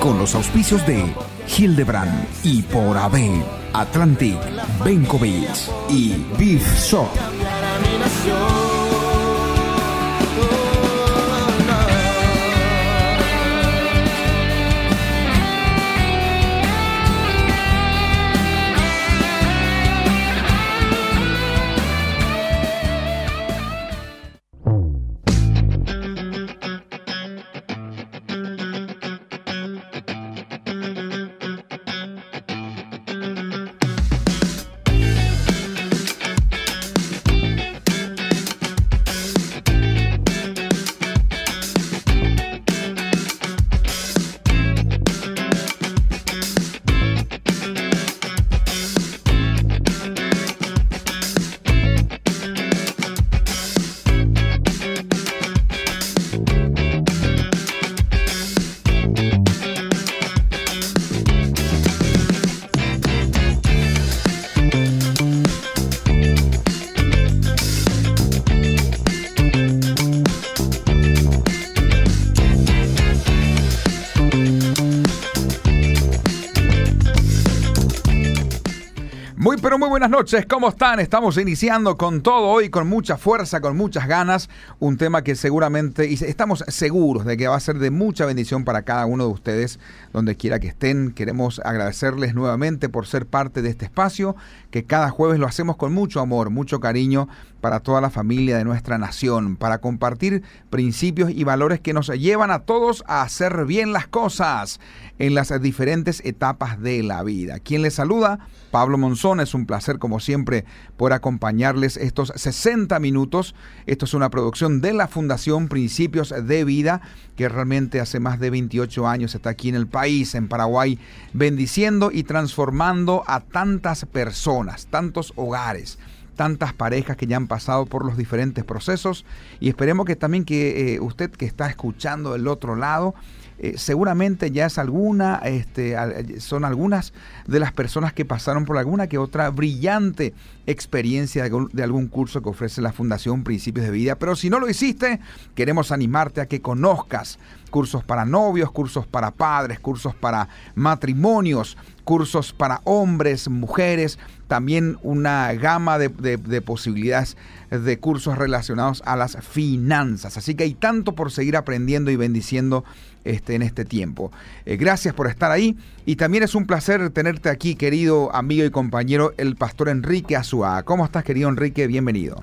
Con los auspicios de Hildebrand y por AB, Atlantic, Benkovic y Beef Shop. Muy buenas noches, ¿cómo están? Estamos iniciando con todo hoy, con mucha fuerza, con muchas ganas, un tema que seguramente, y estamos seguros de que va a ser de mucha bendición para cada uno de ustedes, donde quiera que estén. Queremos agradecerles nuevamente por ser parte de este espacio, que cada jueves lo hacemos con mucho amor, mucho cariño para toda la familia de nuestra nación, para compartir principios y valores que nos llevan a todos a hacer bien las cosas en las diferentes etapas de la vida. Quien les saluda, Pablo Monzón, es un placer como siempre por acompañarles estos 60 minutos. Esto es una producción de la Fundación Principios de Vida, que realmente hace más de 28 años está aquí en el país, en Paraguay, bendiciendo y transformando a tantas personas, tantos hogares tantas parejas que ya han pasado por los diferentes procesos y esperemos que también que eh, usted que está escuchando del otro lado eh, seguramente ya es alguna, este, son algunas de las personas que pasaron por alguna que otra brillante experiencia de, de, algún curso que ofrece la Fundación Principios de Vida. Pero si no lo hiciste, queremos animarte a que conozcas cursos para novios, cursos para padres, cursos para matrimonios, cursos para hombres, mujeres, también una gama de, de, de, posibilidades de cursos relacionados a las finanzas. Así que hay tanto por seguir aprendiendo y bendiciendo este, en este tiempo. Eh, gracias por estar ahí y también es un placer tenerte aquí, querido amigo y compañero, el pastor Enrique Azúa. ¿Cómo estás, querido Enrique? Bienvenido.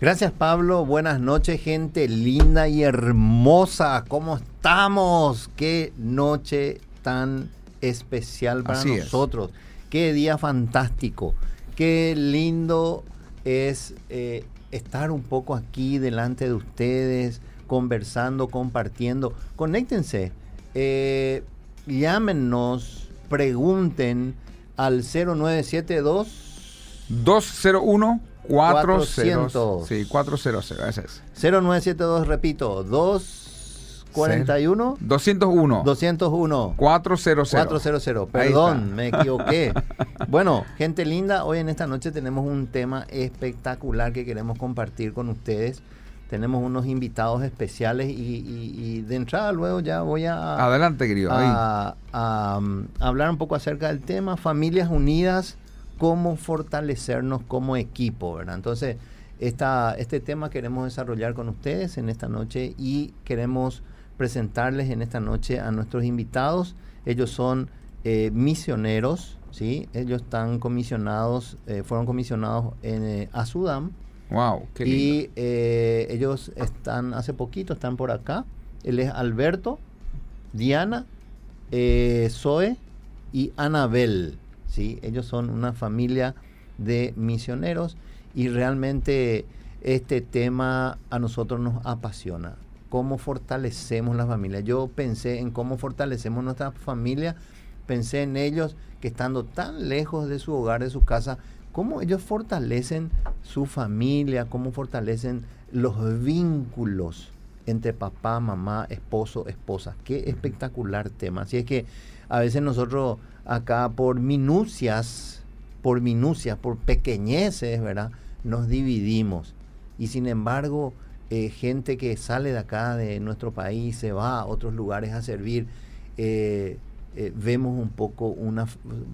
Gracias Pablo, buenas noches gente linda y hermosa, ¿cómo estamos? Qué noche tan especial para Así nosotros, qué día fantástico, qué lindo es eh, estar un poco aquí delante de ustedes, conversando, compartiendo. Conéctense, eh, llámenos, pregunten al 0972 201 400. Sí, 400, ese es. 0972, repito, 241 201 201 400. 400. Perdón, me equivoqué. bueno, gente linda, hoy en esta noche tenemos un tema espectacular que queremos compartir con ustedes. Tenemos unos invitados especiales y, y, y de entrada luego ya voy a... Adelante, querido. A, a, a, hablar un poco acerca del tema Familias Unidas, cómo fortalecernos como equipo, ¿verdad? Entonces, esta, este tema queremos desarrollar con ustedes en esta noche y queremos presentarles en esta noche a nuestros invitados. Ellos son eh, misioneros, ¿sí? Ellos están comisionados, eh, fueron comisionados en, a Sudán. Wow, qué lindo. Y eh, ellos están, hace poquito, están por acá. Él es Alberto, Diana, Zoe y Anabel. ¿sí? Ellos son una familia de misioneros y realmente este tema a nosotros nos apasiona. Cómo fortalecemos la familia. Yo pensé en cómo fortalecemos nuestra familia, pensé en ellos que estando tan lejos de su hogar, de su casa, cómo ellos fortalecen su familia, cómo fortalecen los vínculos entre papá, mamá, esposo, esposa. Qué espectacular tema. Así es que a veces nosotros acá por minucias, por minucias, por pequeñeces, ¿verdad? Nos dividimos. Y sin embargo, eh, gente que sale de acá, de nuestro país, se va a otros lugares a servir, eh, eh, vemos un poco una,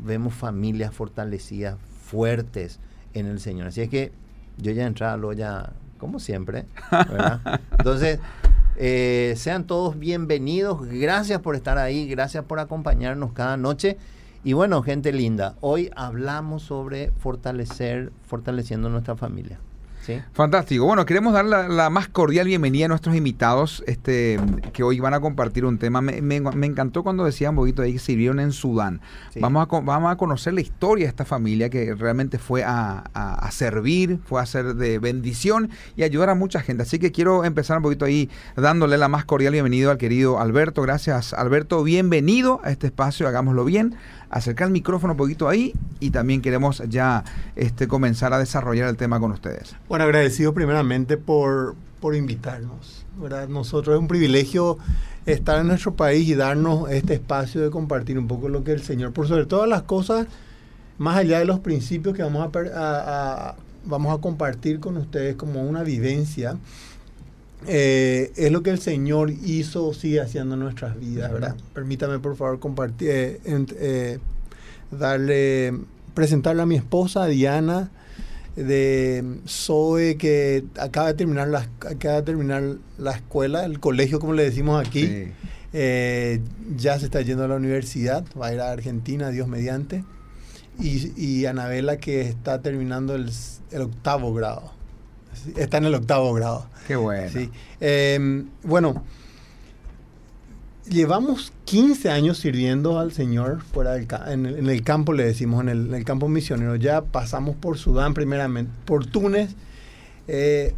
vemos familias fortalecidas, fuertes en el Señor. Así es que yo ya entrado ya, como siempre, ¿verdad? Entonces, sean todos bienvenidos, gracias por estar ahí, gracias por acompañarnos cada noche. Y bueno, gente linda, hoy hablamos sobre fortalecer, fortaleciendo nuestra familia. Fantástico. Bueno, queremos dar la, más cordial bienvenida a nuestros invitados este, que hoy van a compartir un tema. Me, encantó cuando decían un poquito ahí que sirvieron en Sudán. Vamos, a, vamos a conocer la historia de esta familia que realmente fue a, a, servir, fue a ser de bendición y ayudar a mucha gente. Así que quiero empezar un poquito ahí dándole la más cordial bienvenida al querido Alberto. Gracias, Alberto. Bienvenido a este espacio. Hagámoslo bien acercar el micrófono un poquito ahí y también queremos ya este, comenzar a desarrollar el tema con ustedes. Bueno, agradecido primeramente por, por invitarnos. ¿verdad? Nosotros es un privilegio estar en nuestro país y darnos este espacio de compartir un poco lo que el Señor, por sobre todas las cosas, más allá de los principios que vamos a, vamos a compartir con ustedes como una vivencia, eh, es lo que el Señor hizo, sigue haciendo en nuestras vidas, ¿verdad? Permítame, por favor, compartir, eh, eh, darle, presentarle a mi esposa, Diana, de Zoe, que acaba de terminar la, acaba de terminar la escuela, el colegio, como le decimos aquí. ya se está yendo a la universidad, va a ir a Argentina, Dios mediante. Y, y Anabela, que está terminando el octavo grado está en el octavo grado. Qué bueno. Sí. Em, bueno, llevamos 15 años sirviendo al Señor fuera del en, el, en el campo, le decimos, en el, en el, campo misionero. Ya pasamos por Sudán primeramente, por Túnez. Eh,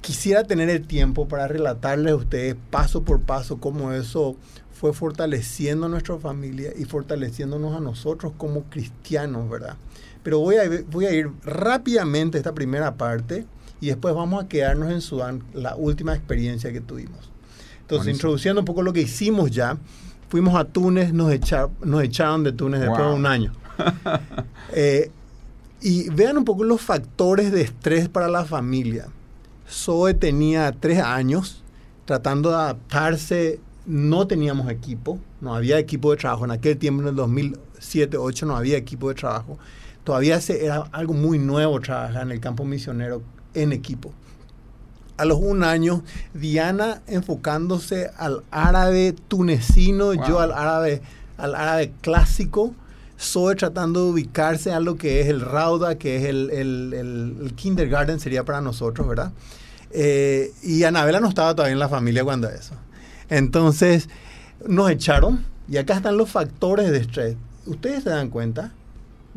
quisiera tener el tiempo para relatarles a ustedes paso por paso cómo eso fue fortaleciendo nuestra familia y fortaleciéndonos a nosotros como cristianos, ¿verdad? Pero voy a, voy a ir rápidamente a esta primera parte y después vamos a quedarnos en Sudán, la última experiencia que tuvimos. Entonces, introduciendo un poco lo que hicimos ya, fuimos a Túnez, nos, nos echaron de Túnez después de un año. Eh, y vean un poco los factores de estrés para la familia. Zoe tenía tres años tratando de adaptarse, no teníamos equipo, no había equipo de trabajo. En aquel tiempo, en el 2007-2008, no había equipo de trabajo todavía era algo muy nuevo trabajar en el campo misionero en equipo. A los un año, Diana enfocándose al árabe tunecino, yo al árabe, al árabe clásico, Zoe tratando de ubicarse a lo que es el Rauda, que es el, el, kindergarten, sería para nosotros, ¿verdad? Eh, y Anabela no estaba todavía en la familia cuando eso. Entonces, nos echaron, y acá están los factores de estrés. Ustedes se dan cuenta,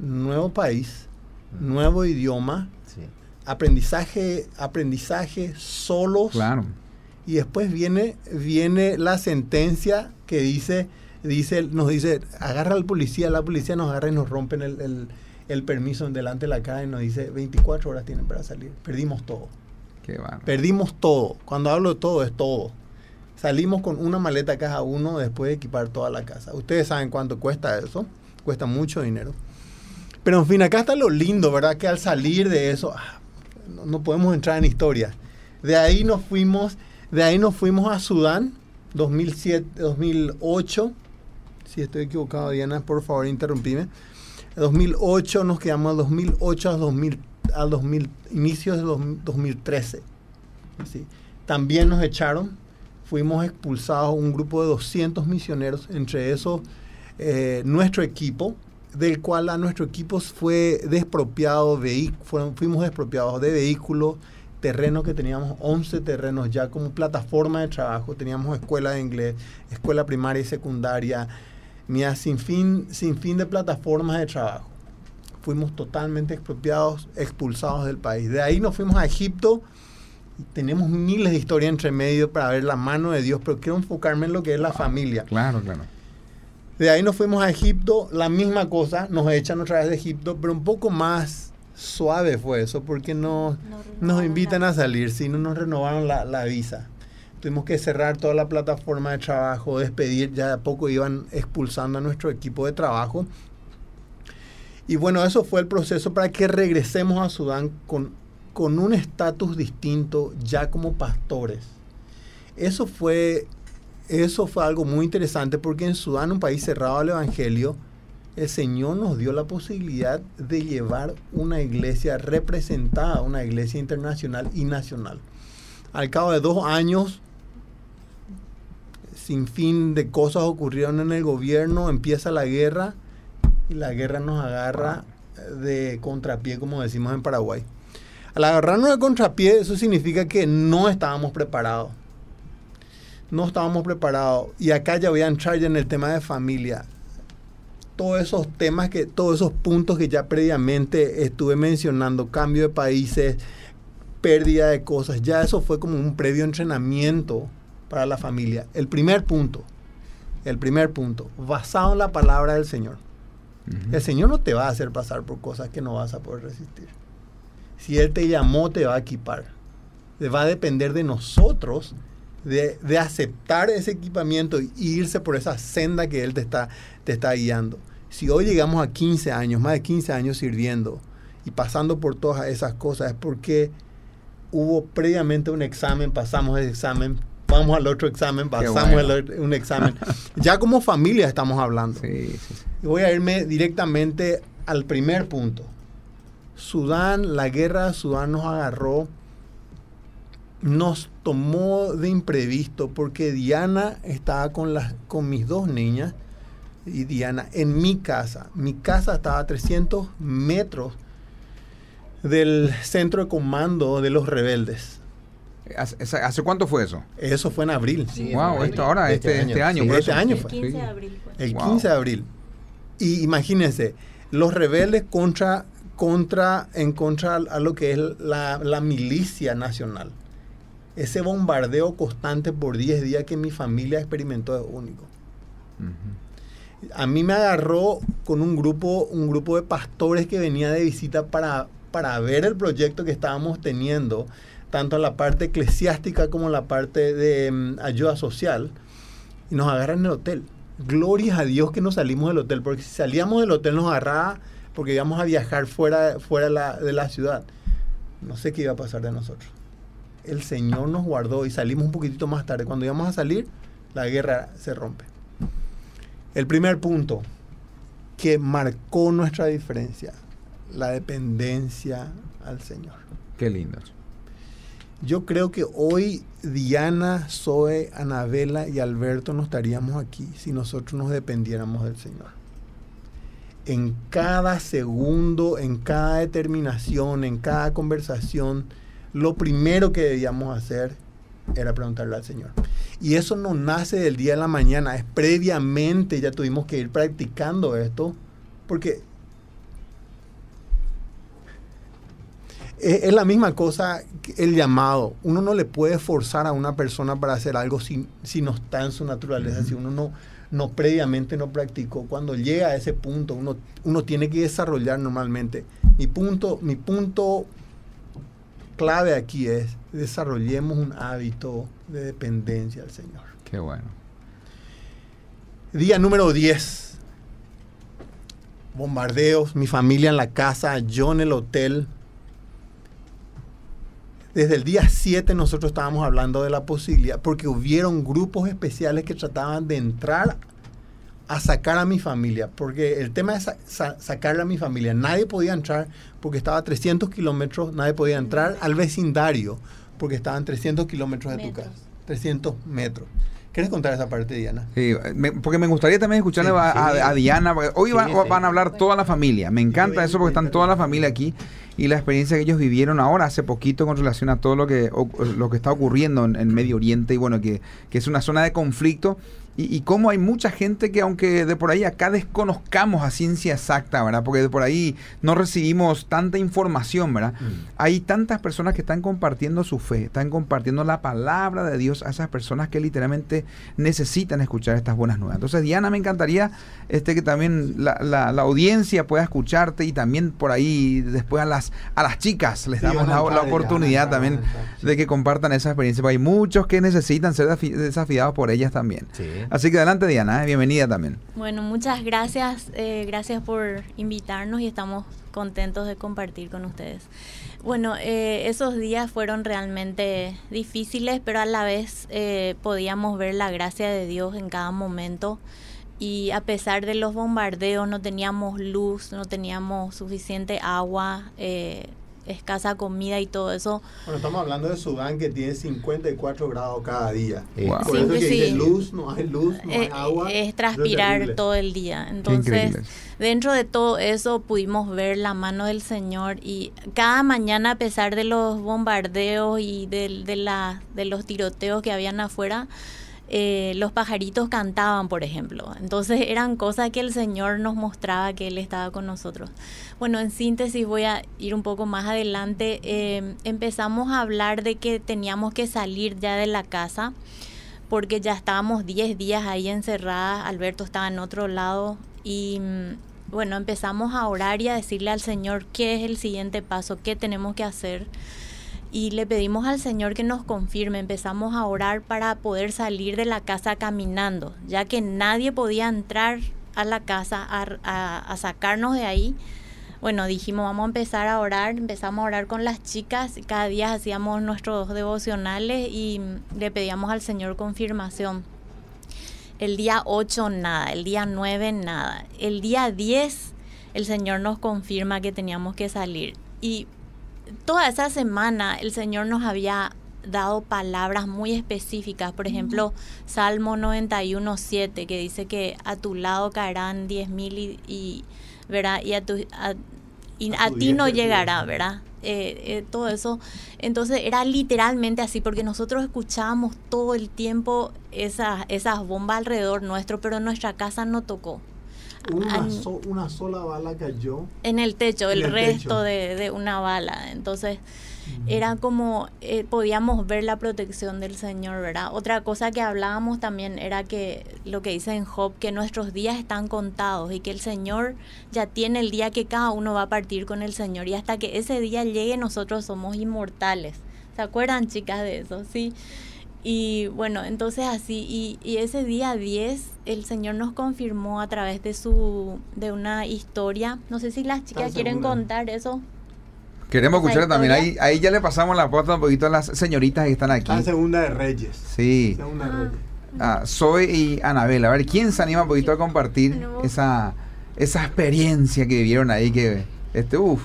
nuevo país, nuevo idioma, aprendizaje, aprendizaje solos. Claro. Y después viene, viene la sentencia que dice, dice, nos dice, agarra al policía, la policía nos agarra y nos rompen el, el, permiso delante de la cara y nos dice 24 horas tienen para salir. Perdimos todo. Qué Perdimos todo. Cuando hablo de todo, es todo. Salimos con una maleta cada uno después de equipar toda la casa. Ustedes saben cuánto cuesta eso. Cuesta mucho dinero. Pero en fin, acá está lo lindo, ¿verdad? Que al salir de eso, ah, no, podemos entrar en historia. De ahí nos fuimos, de ahí nos fuimos a Sudán, 2007, 2008. Si estoy equivocado, Diana, por favor, interrumpime. 2008 nos quedamos 2008 a 2000, al 2000 inicios de 2013. También nos echaron, fuimos expulsados un grupo de 200 misioneros, entre esos eh, nuestro equipo, del cual a nuestro equipo fue despropiado, fuimos despropiados de vehículos, terrenos que teníamos 11 terrenos ya como plataforma de trabajo, teníamos escuela de inglés, escuela primaria y secundaria, mira, sin fin, sin fin de plataformas de trabajo. Fuimos totalmente expropiados, expulsados del país. De ahí nos fuimos a Egipto Y tenemos miles de historias entre medio para ver la mano de Dios, pero quiero enfocarme en lo que es la familia. Claro, claro. De ahí nos fuimos a Egipto, la misma cosa, nos echan otra vez de Egipto, pero un poco más suave fue eso, porque no, nos invitan a salir, si no nos renovaron la, la visa. Tuvimos que cerrar toda la plataforma de trabajo, despedir, ya de a poco iban expulsando a nuestro equipo de trabajo. Y bueno, eso fue el proceso para que regresemos a Sudán con, con un estatus distinto ya como pastores. Eso fue, eso fue algo muy interesante porque en Sudán, un país cerrado al Evangelio, el Señor nos dio la posibilidad de llevar una iglesia representada, una iglesia internacional y nacional. Al cabo de dos años, sin fin de cosas ocurrieron en el gobierno, empieza la guerra y la guerra nos agarra de contrapié, como decimos en Paraguay. Al agarrarnos de contrapié, eso significa que no estábamos preparados. No estábamos preparados. Y acá ya voy a entrar ya en el tema de familia. Todos esos temas, que, todos esos puntos que ya previamente estuve mencionando, cambio de países, pérdida de cosas, ya eso fue como un previo entrenamiento para la familia. El primer punto, el primer punto, basado en la palabra del Señor. El Señor no te va a hacer pasar por cosas que no vas a poder resistir. Si Él te llamó, te va a equipar. Va a depender de nosotros de, de, aceptar ese equipamiento y irse por esa senda que Él te está, te está guiando. Si hoy llegamos a 15 años, más de 15 años sirviendo y pasando por todas esas cosas, es porque hubo previamente un examen, pasamos el examen, vamos al otro examen, pasamos bueno. el, un examen. ya como familia estamos hablando. Sí, sí, sí. Y voy a irme directamente al primer punto. Sudán, la guerra de Sudán nos agarró, nos tomó de imprevisto porque Diana estaba con, las, con mis dos niñas y Diana en mi casa. Mi casa estaba a 300 metros del centro de comando de los rebeldes. ¿Hace, ¿Hace, cuánto fue eso? Eso fue en abril. Sí, wow, abril. esto ahora, este, este año. Sí, este año fue. El 15 de abril. Fue. El 15 de abril. Y imagínense, los rebeldes contra, contra, en contra a lo que es la, la milicia nacional. Ese bombardeo constante por 10 días que mi familia experimentó es único. Uh -huh. A mí me agarró con un grupo, un grupo de pastores que venía de visita para, para ver el proyecto que estábamos teniendo, tanto en la parte eclesiástica como en la parte de um, ayuda social, y nos agarran en el hotel. Gloria a Dios que nos salimos del hotel, porque si salíamos del hotel nos agarraba porque íbamos a viajar fuera, fuera la, de la ciudad. No sé qué iba a pasar de nosotros. El Señor nos guardó y salimos un poquitito más tarde. Cuando íbamos a salir, la guerra se rompe. El primer punto que marcó nuestra diferencia, la dependencia al Señor. Qué lindo. Yo creo que hoy Diana, Zoe, Anabela y Alberto no estaríamos aquí si nosotros nos dependiéramos del Señor. En cada segundo, en cada determinación, en cada conversación, lo primero que debíamos hacer era preguntarle al Señor. Y eso no nace del día de la mañana, es previamente ya tuvimos que ir practicando esto, porque es la misma cosa el llamado. Uno no le puede forzar a una persona para hacer algo si, si no está en su naturaleza, uh -huh. si uno no, no previamente no practicó. Cuando llega a ese punto, uno, uno tiene que desarrollar normalmente. Mi punto, mi punto clave aquí es desarrollemos un hábito de dependencia al Señor. Qué bueno. Día número 10. Bombardeos, mi familia en la casa, yo en el hotel. Desde el día 7 nosotros estábamos hablando de la posibilidad, porque hubieron grupos especiales que trataban de entrar a sacar a mi familia, porque el tema es sa sacarle a mi familia. Nadie podía entrar porque estaba a 300 kilómetros, nadie podía entrar al vecindario porque estaban 300 kilómetros de metros. tu casa, 300 metros. ¿Quieres contar esa parte, Diana? Sí, me, porque me gustaría también escucharle sí, a, sí, a, a, Diana. Hoy sí, van, van, a hablar toda la familia. Me encanta eso porque están toda la familia aquí. y la experiencia que ellos vivieron ahora hace poquito con relación a todo lo que, lo que está ocurriendo en, en Medio Oriente y bueno, que, que es una zona de conflicto y, y, cómo hay mucha gente que aunque de por ahí acá desconozcamos a ciencia exacta, ¿verdad? Porque de por ahí no recibimos tanta información, ¿verdad? Mm. Hay tantas personas que están compartiendo su fe, están compartiendo la palabra de Dios a esas personas que literalmente necesitan escuchar estas buenas nuevas. Entonces, Diana, me encantaría este que también la, la, la audiencia pueda escucharte y también por ahí después a las, a las chicas les damos la, la, oportunidad también de que compartan esa experiencia. Porque hay muchos que necesitan ser desafiados por ellas también. Sí. Así que adelante Diana, ¿eh? bienvenida también. Bueno, muchas gracias, eh, gracias por invitarnos y estamos contentos de compartir con ustedes. Bueno, eh, esos días fueron realmente difíciles, pero a la vez eh, podíamos ver la gracia de Dios en cada momento y a pesar de los bombardeos no teníamos luz, no teníamos suficiente agua, eh, escasa comida y todo eso. Bueno, estamos hablando de Sudán que tiene 54 grados cada día. Wow. Por eso que sí. dice luz, no hay luz, no hay agua. Es transpirar es todo el día. Entonces, dentro de todo eso pudimos ver la mano del Señor y cada mañana a pesar de los bombardeos y de, de, la, de los tiroteos que habían afuera, eh, los pajaritos cantaban, por ejemplo. Entonces eran cosas que el Señor nos mostraba que Él estaba con nosotros. Bueno, en síntesis voy a ir un poco más adelante. Eh, empezamos a hablar de que teníamos que salir ya de la casa porque ya estábamos 10 días ahí encerradas. Alberto estaba en otro lado y mm, bueno, empezamos a orar y a decirle al Señor qué es el siguiente paso, qué tenemos que hacer y le pedimos al Señor que nos confirme. Empezamos a orar para poder salir de la casa caminando, ya que nadie podía entrar a la casa a, sacarnos de ahí. Bueno, dijimos, vamos a empezar a orar, empezamos a orar con las chicas, cada día hacíamos nuestros devocionales y le pedíamos al Señor confirmación. El día 8 nada, el día 9 nada, el día 10 el Señor nos confirma que teníamos que salir. Y toda esa semana el Señor nos había dado palabras muy específicas, por ejemplo, Salmo 91, 7, que dice que a tu lado caerán diez mil y, y, ¿verdad? y a, tu, a, y a, a ti no llegará, ¿verdad? Eh, eh, todo eso. Entonces era literalmente así, porque nosotros escuchábamos todo el tiempo esas, esas bombas alrededor nuestro, pero nuestra casa no tocó. Una, so, una, sola bala cayó. En el techo, el, el resto. De, de, una bala. Entonces, uh -huh. era como, eh, podíamos ver la protección del Señor, ¿verdad? Otra cosa que hablábamos también era que lo que dice en Job, que nuestros días están contados y que el Señor ya tiene el día que cada uno va a partir con el Señor y hasta que ese día llegue nosotros somos inmortales. ¿Se acuerdan, chicas, de eso? Sí. Y bueno, entonces así, y, y, ese día 10 el Señor nos confirmó a través de su, de una historia. No sé si las chicas quieren segura? contar eso. Queremos escuchar también, ahí, ahí ya le pasamos la puerta un poquito a las señoritas que están aquí. La segunda de Reyes. Sí. Segunda de Reyes. Ah, Zoe y Anabel, a ver, ¿quién se anima un poquito a compartir esa, esa experiencia que vivieron ahí? Que, este, uff,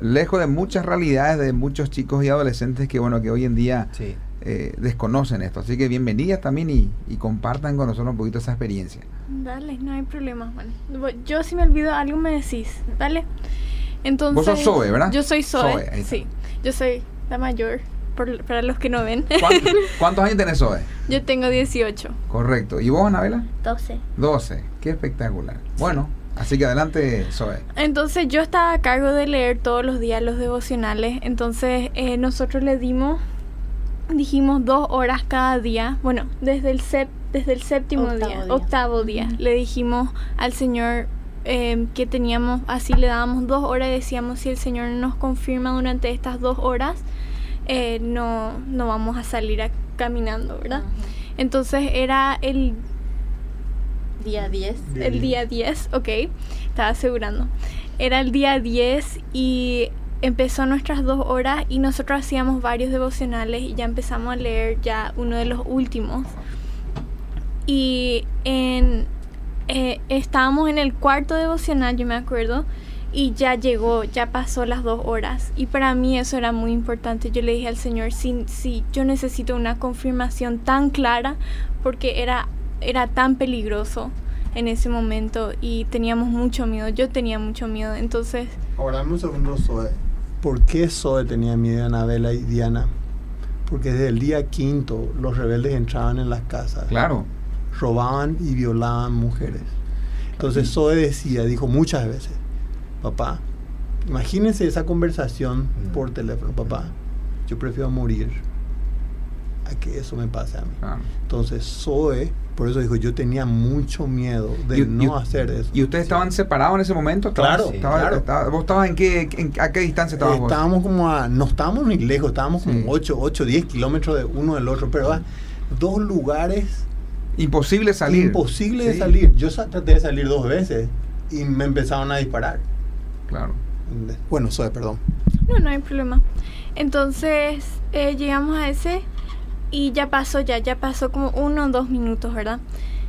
lejos de muchas realidades de muchos chicos y adolescentes que, bueno, que hoy en día... Sí eh, desconocen esto. Así que bienvenidas también y, y, compartan con nosotros un poquito esa experiencia. Dale, no hay problema. Bueno, yo si me olvido algo me decís, dale. Entonces, Vos sos Zoe, ¿verdad? Yo soy Zoe, Zoe sí. Yo soy la mayor, por, para los que no ven. ¿Cuántos, ¿Cuántos años tenés Zoe? Yo tengo 18. Correcto. ¿Y vos, Anabela? 12. 12. Qué espectacular. Bueno. Así que adelante, Zoe. Entonces yo estaba a cargo de leer todos los días los devocionales. Entonces eh, nosotros le dimos dijimos dos horas cada día, bueno, desde el, sep, desde el séptimo octavo día, día, octavo día, uh -huh. le dijimos al Señor eh, que teníamos, así le dábamos dos horas y decíamos, si el Señor nos confirma durante estas dos horas, eh, no, no vamos a salir a, caminando, ¿verdad? Uh -huh. Entonces era el día 10. El día 10, ok, estaba asegurando. Era el día 10 y empezó nuestras dos horas y nosotros hacíamos varios devocionales y ya empezamos a leer ya uno de los últimos. Y en, eh, estábamos en el cuarto devocional, yo me acuerdo, y ya llegó, ya pasó las dos horas. Y para mí eso era muy importante. Yo le dije al Señor, sí, sí, yo necesito una confirmación tan clara porque era, era tan peligroso en ese momento y teníamos mucho miedo. Yo tenía mucho miedo, entonces... Ahora un segundo, ¿Por qué Zoe tenía miedo de Anabela y Diana? Porque desde el día quinto los rebeldes entraban en las casas. Claro. Robaban y violaban mujeres. Entonces Zoe decía, dijo muchas veces, papá, imagínense esa conversación por teléfono, papá, yo prefiero morir a que eso me pase a mí. Entonces Zoe por eso dijo, yo tenía mucho miedo de no hacer eso. ¿Y ustedes estaban separados en ese momento? Claro, ¿Vos estabas en qué, a qué distancia estabas Estábamos como a, no estábamos ni lejos, estábamos como 8, 8, 10 kilómetros de uno del otro, pero dos lugares... Imposible salir. Imposible de salir. Yo traté de salir dos veces y me empezaron a disparar. Claro. Bueno, soy, perdón. No, no hay problema. Entonces, eh, llegamos a ese y ya pasó, ya, ya pasó como uno o dos minutos, ¿verdad?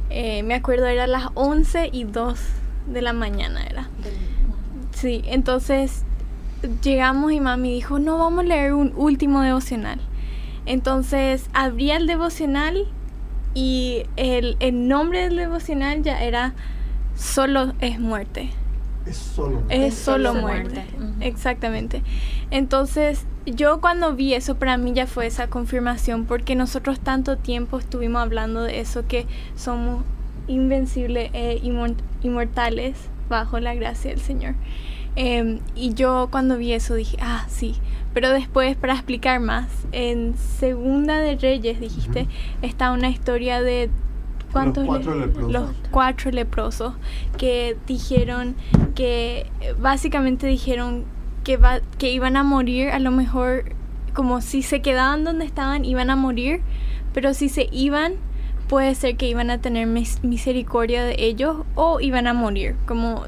Eh, me acuerdo era las 11 y 2 de la mañana, era. Sí, entonces llegamos y mami dijo, no, vamos a leer un último devocional. Entonces abría el devocional y el, el nombre del devocional ya era Solo es muerte. Es solo muerte. Es solo, muerte. Exactamente. Entonces yo cuando vi eso, para mí ya fue esa confirmación, porque nosotros tanto tiempo estuvimos hablando de eso, que somos invencibles e inmortales bajo la gracia del Señor. Em, y yo cuando vi eso dije, ah, sí. Pero después, para explicar más, en Segunda de Reyes, dijiste, está una historia de ¿Cuántos los cuatro leprosos. Los cuatro leprosos que dijeron que básicamente dijeron que, va, que iban a morir, a lo mejor como si se quedaban donde estaban, iban a morir, pero si se iban, puede ser que iban a tener misericordia de ellos o iban a morir, como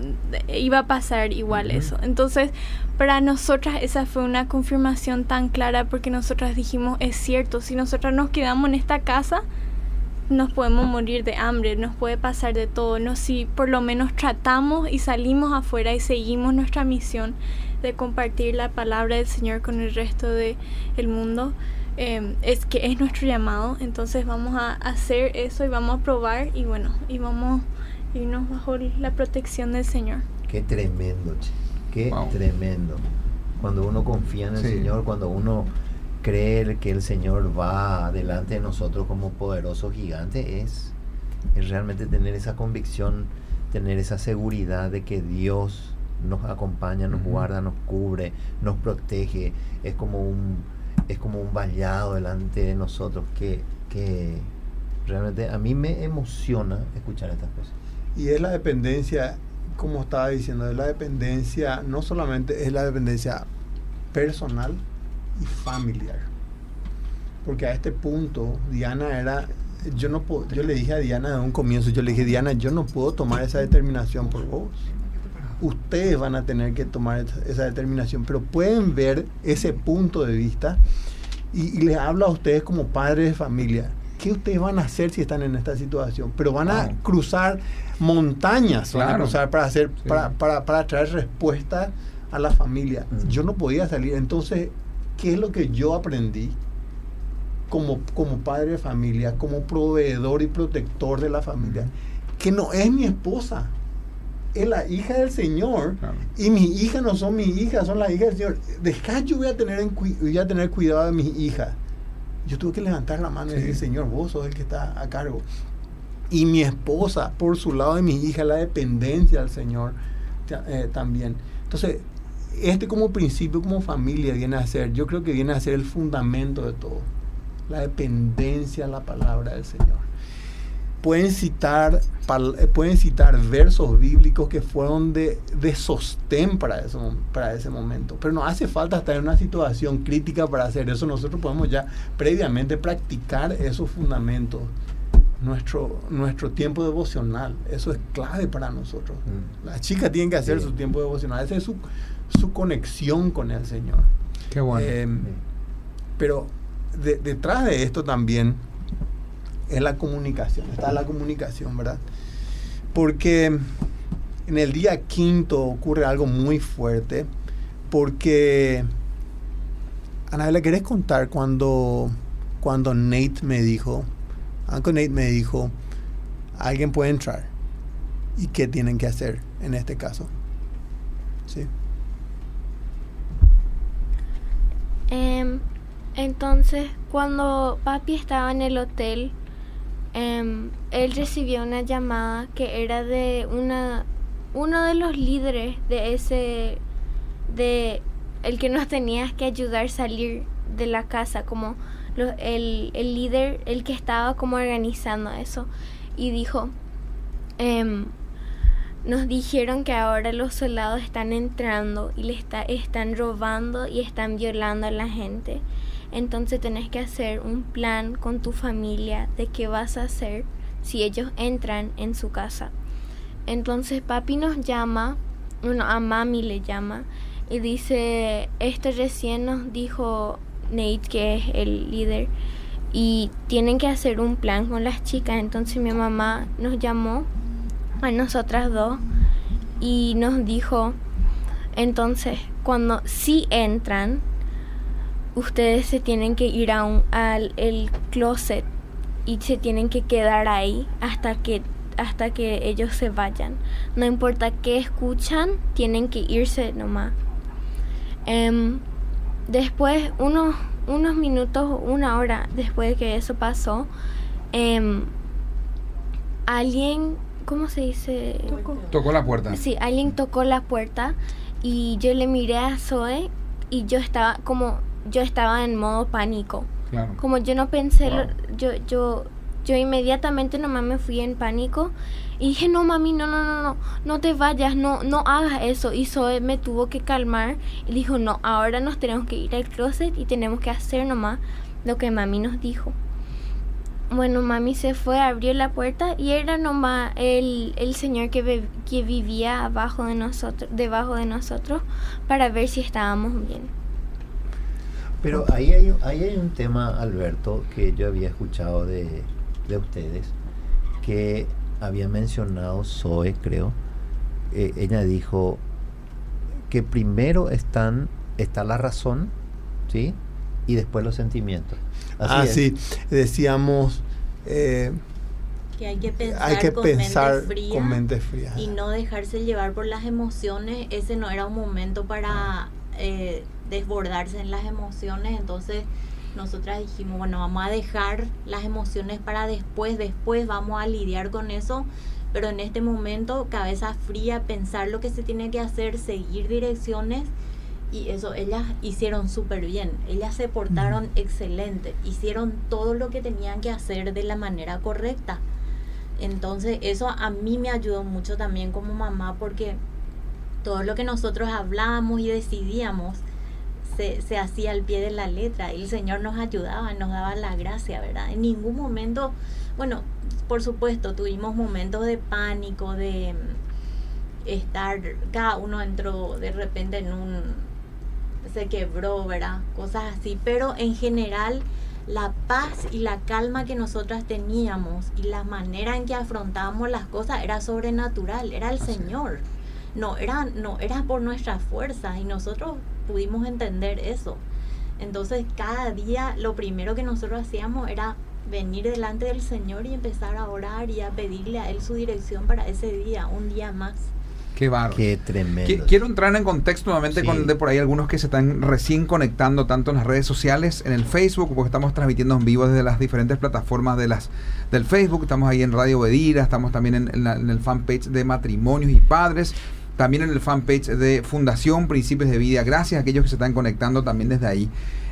iba a pasar igual eso. Entonces, para nosotras esa fue una confirmación tan clara porque nosotras dijimos, es cierto, si nosotras nos quedamos en esta casa, nos podemos morir de hambre, nos puede pasar de todo, no si por lo menos tratamos y salimos afuera y seguimos nuestra misión de compartir la palabra del Señor con el resto del el mundo, em, es que es nuestro llamado, entonces vamos a hacer eso y vamos a probar y bueno, y vamos a irnos bajo la protección del Señor. Qué tremendo, qué tremendo. Cuando uno confía en el Señor, cuando uno cree que el Señor va delante de nosotros como poderoso gigante, es, es realmente tener esa convicción, tener esa seguridad de que Dios nos acompaña, nos guarda, nos cubre, nos protege, es como un, es como un vallado delante de nosotros que, que realmente a mí me emociona escuchar estas cosas. Y es la dependencia, como estaba diciendo, es la dependencia, no solamente es la dependencia personal y familiar. Porque a este punto Diana era yo no puedo, yo le dije a Diana de un comienzo, yo le dije, Diana, yo no puedo tomar esa determinación por vos ustedes van a tener que tomar esa determinación, pero pueden ver ese punto de vista y, les hablo a ustedes como padres de familia. ¿Qué ustedes van a hacer si están en esta situación? Pero van a cruzar montañas, van a cruzar para hacer, para, para, para, traer respuesta a la familia. Mm. Yo no podía salir. Entonces, ¿qué es lo que yo aprendí? Como, como padre de familia, como proveedor y protector de la familia, que no es mi esposa, es la hija del Señor y mis hijas no son mis hijas, son las hijas del Señor. Deja, yo voy a tener, en, voy a tener cuidado de mis hijas. Yo tuve que levantar la mano y decir, Señor, vos sos el que está a cargo. Y mi esposa, por su lado de mi hija, la dependencia del Señor eh, también. Entonces, este como principio, como familia, viene a ser, yo creo que viene a ser el fundamento de todo. La dependencia a la palabra del Señor pueden citar, eh, pueden citar versos bíblicos que fueron de, de sostén para, eso, para ese momento. Pero no hace falta estar en una situación crítica para hacer eso. Nosotros podemos ya previamente practicar esos fundamentos. Nuestro, nuestro tiempo devocional, eso es clave para nosotros. Mm. Las chicas tienen que hacer su tiempo devocional, esa es su, su, conexión con el Señor. Qué bueno. Em, pero detrás de esto también es la comunicación, está la comunicación, ¿verdad? Porque en el día quinto ocurre algo muy fuerte, porque, Anabela, ¿querés contar cuando, cuando Nate me dijo, Uncle Nate me dijo, alguien puede entrar? ¿Y qué tienen que hacer en este caso? ¿Sí? Em, entonces, cuando papi estaba en el hotel, em, él recibió una llamada que era de una uno de los líderes de ese de el que nos tenías que ayudar a salir de la casa como el, el, líder el que estaba como organizando eso y dijo em, nos dijeron que ahora los soldados están entrando y le está, están robando y están violando a la gente. Entonces tenés que hacer un plan con tu familia de qué vas a hacer si ellos entran en su casa. Entonces papi nos llama, a mami le llama y dice, este recién nos dijo Nate, que es el líder, y tienen que hacer un plan con las chicas. Entonces mi mamá nos llamó a nosotras dos y nos dijo, entonces, cuando sí entran, ustedes se tienen que ir a un, al el closet y se tienen que quedar ahí hasta que hasta que ellos se vayan. No importa qué escuchan, tienen que irse nomás. Em, después, unos, unos minutos, una hora después de que eso pasó, em, alguien ¿Cómo se dice? Tocó. la puerta. Sí, alguien tocó la puerta y yo le miré a Zoe y yo estaba como yo estaba en modo pánico. Claro. Como yo no pensé, yo yo yo inmediatamente nomás me fui en pánico y dije, "No, mami, no, no, no, no, no te vayas, no no hagas eso." Y Zoe me tuvo que calmar y dijo, "No, ahora nos tenemos que ir al closet y tenemos que hacer nomás lo que mami nos dijo." Bueno, mami se fue, abrió la puerta y era nomás el, el señor que, que vivía abajo de nosotros, debajo de nosotros para ver si estábamos bien. Pero ahí hay, ahí hay un tema, Alberto, que yo había escuchado de, de ustedes, que había mencionado Zoe, creo. Eh, ella dijo que primero están, está la razón, ¿sí? Y después los sentimientos. Así ah, Decíamos... Eh, que hay que pensar, con, mente fría, y no dejarse llevar por las emociones. Ese no era un momento para eh, desbordarse en las emociones. Entonces nosotras dijimos, bueno, vamos a dejar las emociones para después, después vamos a lidiar con eso. Pero en este momento, cabeza fría, pensar lo que se tiene que hacer, seguir direcciones y eso ellas hicieron súper bien, ellas se portaron excelente, hicieron todo lo que tenían que hacer de la manera correcta. Entonces eso a mí me ayudó mucho también como mamá porque todo lo que nosotros hablábamos y decidíamos se, se hacía al pie de la letra y el Señor nos ayudaba, nos daba la gracia, ¿verdad? En ningún momento, bueno, por supuesto, tuvimos momentos de pánico, de estar, cada uno entró de repente en un se quebró, ¿verdad? Cosas así, pero en general la paz y la calma que nosotras teníamos y la manera en que afrontábamos las cosas era sobrenatural, era el Señor. No era, no era por nuestra fuerza y nosotros pudimos entender eso. Entonces cada día lo primero que nosotros hacíamos era venir delante del Señor y empezar a orar y a pedirle a Él su dirección para ese día, un día más. Qué barro. Qué tremendo. Quiero entrar en contexto nuevamente con de por ahí algunos que se están recién conectando tanto en las redes sociales, en el Facebook, porque estamos transmitiendo en vivo desde las diferentes plataformas de las del Facebook. Estamos ahí en Radio Bedira, estamos también en, en el fanpage de Matrimonios y Padres también en el fanpage de Fundación Principios de Vida. Gracias a aquellos que se están conectando también desde ahí.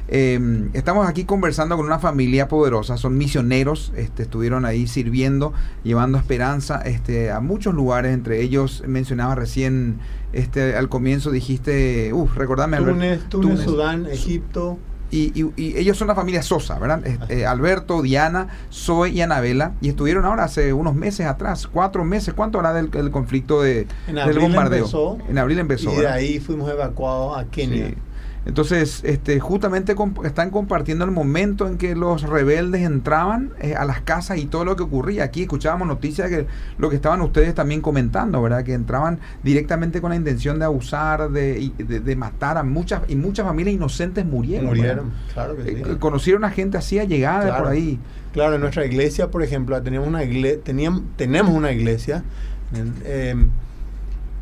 Eh, estamos aquí conversando con una familia poderosa, son misioneros, este, estuvieron ahí sirviendo, llevando esperanza este, a muchos lugares, entre ellos mencionaba recién este, al comienzo, dijiste, uff, recordame. Túnez, Túnez, Sudán, Egipto. Y, ellos son la familia Sosa, ¿verdad? Eh, Alberto, Diana, Zoe y Anabela. Y estuvieron ahora hace unos meses atrás, cuatro meses. ¿Cuánto hará del, conflicto de, del bombardeo? en abril empezó. Y de ahí fuimos evacuados a Kenia. Entonces, este, justamente están compartiendo el momento en que los rebeldes entraban eh, a las casas y todo lo que ocurría. Aquí escuchábamos noticias de lo que estaban ustedes también comentando, ¿verdad? Que entraban directamente con la intención de abusar, de, de, matar a muchas y muchas familias inocentes murieron. Murieron, claro que sí. Eh, conocieron a gente así llegada por ahí. Claro, en nuestra iglesia, por ejemplo, teníamos una iglesia, teníamos, tenemos una iglesia. Em,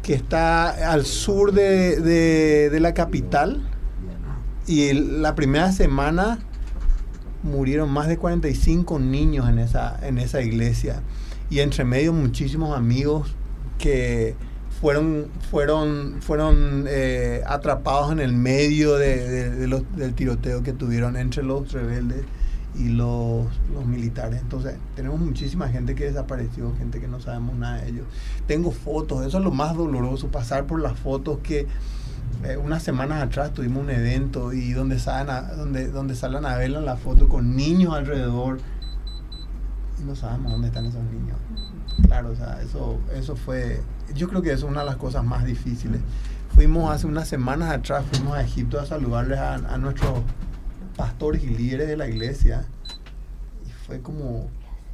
que está al sur de, de la capital, y la primera semana murieron más de 45 niños en esa, en esa iglesia. Y entre medio muchísimos amigos que fueron, fueron, fueron eh, atrapados en el medio de, del tiroteo que tuvieron entre los rebeldes y los, los, militares. Entonces, tenemos muchísima gente que desapareció, gente que no sabemos nada de ellos. Tengo fotos, eso es lo más doloroso, pasar por las fotos que eh, unas semanas atrás tuvimos un evento y donde salen donde, donde a verla en la foto con niños alrededor y no sabemos dónde están esos niños. Claro, o sea, eso, eso fue, yo creo que es una de las cosas más difíciles. Fuimos hace unas semanas atrás, fuimos a Egipto a saludarles a, a nuestros pastores y líderes de la iglesia y fue como,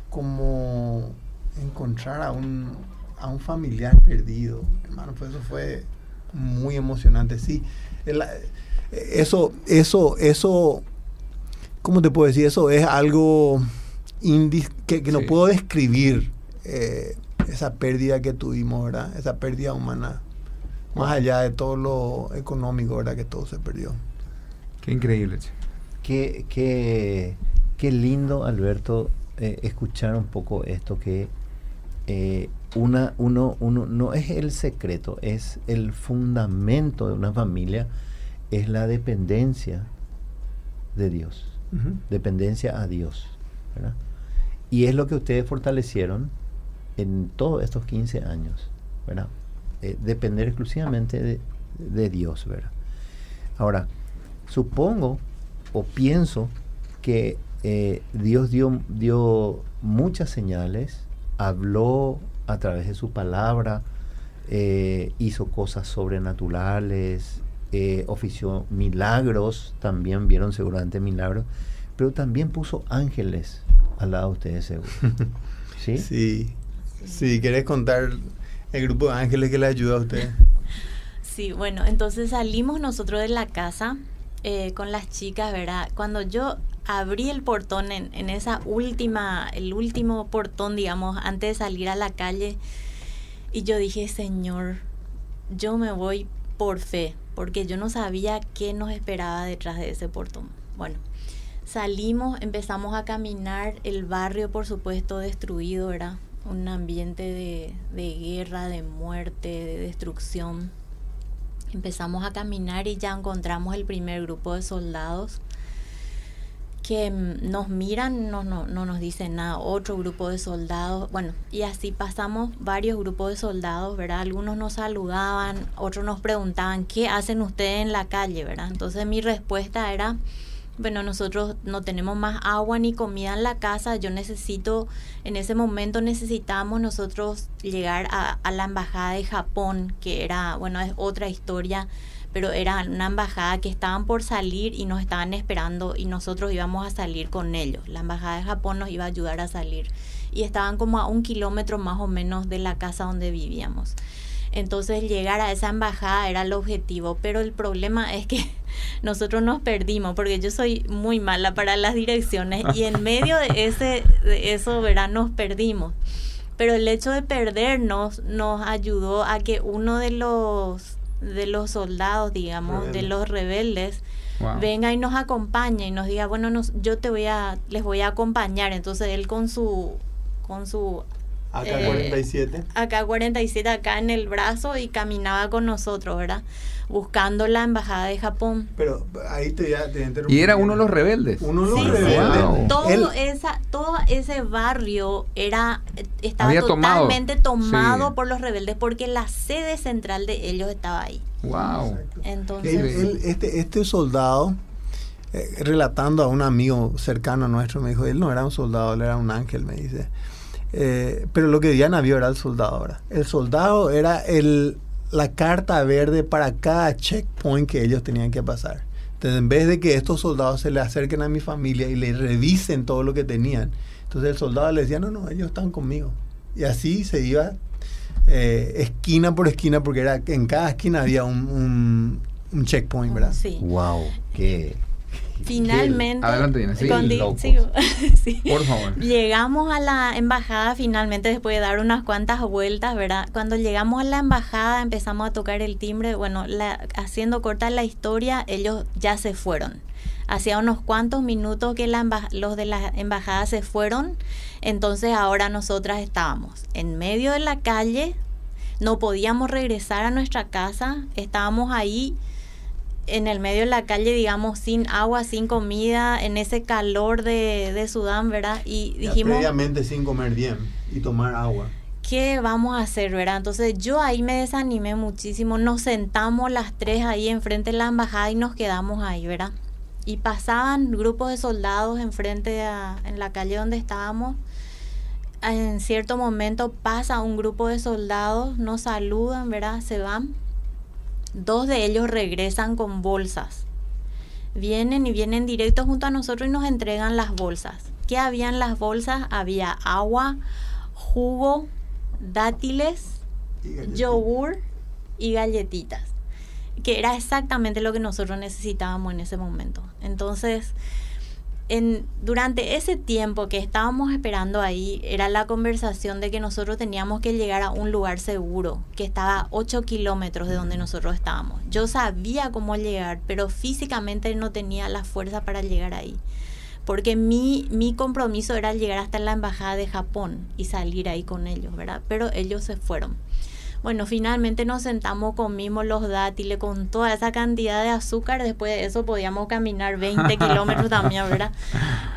como encontrar a un, a un familiar perdido. Hermano, pues eso fue muy emocionante, sí. eso, eso, eso, ¿cómo te puedo decir? Eso es algo que, que no puedo describir eh, esa pérdida que tuvimos, ¿verdad? Esa pérdida humana. Más allá de todo lo económico, ¿verdad? Que todo se perdió. Qué increíble. Qué, qué, qué lindo, Alberto, eh, escuchar un poco esto que eh, una, uno, uno no es el secreto, es el fundamento de una familia, es la dependencia de Dios, dependencia a Dios. Y es lo que ustedes fortalecieron en todos estos 15 años, ¿verdad? Eh, depender exclusivamente de, Dios, ¿verdad? Ahora, supongo o pienso que eh, Dios dio, dio muchas señales, habló a través de su palabra, eh, hizo cosas sobrenaturales, eh, ofició milagros, también vieron seguramente milagros, pero también puso ángeles al lado de ustedes, seguro. ¿Sí? Sí. Sí, ¿querés contar el grupo de ángeles que le ayuda a usted? Sí, bueno, entonces salimos nosotros de la casa eh, con las chicas, ¿verdad? Cuando yo abrí el portón en, esa última, el último portón, digamos, antes de salir a la calle, y yo dije, Señor, yo me voy por fe, porque yo no sabía qué nos esperaba detrás de ese portón. Bueno, salimos, empezamos a caminar, el barrio, por supuesto, destruido, era un ambiente de guerra, de muerte, de destrucción. Empezamos a caminar y ya encontramos el primer grupo de soldados que mm, nos miran, no, no, no nos dicen nada, otro grupo de soldados, bueno, y así pasamos varios grupos de soldados, ¿verdad? Algunos nos saludaban, otros nos preguntaban, ¿qué hacen ustedes en la calle, ¿verdad? Entonces mi respuesta era, bueno, nosotros no tenemos más agua ni comida en la casa, yo necesito, en ese momento necesitamos nosotros llegar a, a la embajada de Japón, que era, bueno, es otra historia pero era una embajada que estaban por salir y nos estaban esperando y nosotros íbamos a salir con ellos. La embajada de Japón nos iba a ayudar a salir y estaban como a un kilómetro más o menos de la casa donde vivíamos. Entonces llegar a esa embajada era el objetivo, pero el problema es que nosotros nos perdimos porque yo soy muy mala para las direcciones y en medio de ese de eso verá nos perdimos. Pero el hecho de perdernos nos ayudó a que uno de los de los soldados, digamos, de los rebeldes, venga y nos acompañe y nos diga, bueno, nos, yo te voy a, les voy a acompañar. Entonces él con su, con su AK-47. Eh, AK-47 acá en el brazo y caminaba con nosotros, ¿verdad? Buscando la embajada de Japón. Pero ahí te, te Y era uno de los rebeldes. Uno de los rebeldes. Todo, esa, todo ese barrio era estaba totalmente tomado, por los rebeldes porque la sede central de ellos estaba ahí. Wow. Entonces, este, este soldado, eh, relatando a un amigo cercano nuestro, me dijo, él no era un soldado, él era un ángel, me dice eh, pero lo que Diana vio era el soldado ahora. El soldado era el, la carta verde para cada checkpoint que ellos tenían que pasar. Entonces, en vez de que estos soldados se le acerquen a mi familia y le revisen todo lo que tenían, entonces el soldado le decía, no, no, ellos están conmigo. Y así se iba eh, esquina por esquina, porque era en cada esquina había un, un, checkpoint, ¿verdad? Sí. ¡Wow! ¡Qué, Finalmente, Adelante, sí, Por favor. Llegamos a la embajada finalmente después de dar unas cuantas vueltas, ¿verdad? Cuando llegamos a la embajada empezamos a tocar el timbre, bueno, haciendo corta la historia, ellos ya se fueron. Hacía unos cuantos minutos que los de la embajada se fueron, entonces ahora nosotras estábamos en medio de la calle, no podíamos regresar a nuestra casa, estábamos ahí en el medio de la calle, digamos, sin agua, sin comida, en ese calor de, de Sudán, ¿verdad? Y dijimos... previamente sin comer bien y tomar agua. ¿Qué vamos a hacer, verdad? Entonces yo ahí me desanimé muchísimo. Nos sentamos las tres ahí enfrente de la embajada y nos quedamos ahí, ¿verdad? Y pasaban grupos de soldados enfrente a, en la calle donde estábamos. En cierto momento pasa un grupo de soldados, nos saludan, ¿verdad? Se van Dos de ellos regresan con bolsas. Vienen y vienen directo junto a nosotros y nos entregan las bolsas. ¿Qué había en las bolsas? Había agua, jugo, dátiles, yogur y galletitas, que era exactamente lo que nosotros necesitábamos en ese momento. Entonces, durante ese tiempo que estábamos esperando ahí, era la conversación de que nosotros teníamos que llegar a un lugar seguro, que estaba a 8 kilómetros de donde nosotros estábamos. Yo sabía cómo llegar, pero físicamente no tenía la fuerza para llegar ahí. Porque mi, mi compromiso era llegar hasta la embajada de Japón y salir ahí con ellos, ¿verdad? Pero ellos se fueron. Bueno, finalmente nos sentamos, comimos los dátiles con toda esa cantidad de azúcar. Después de eso podíamos caminar 20 kilómetros también, ¿verdad?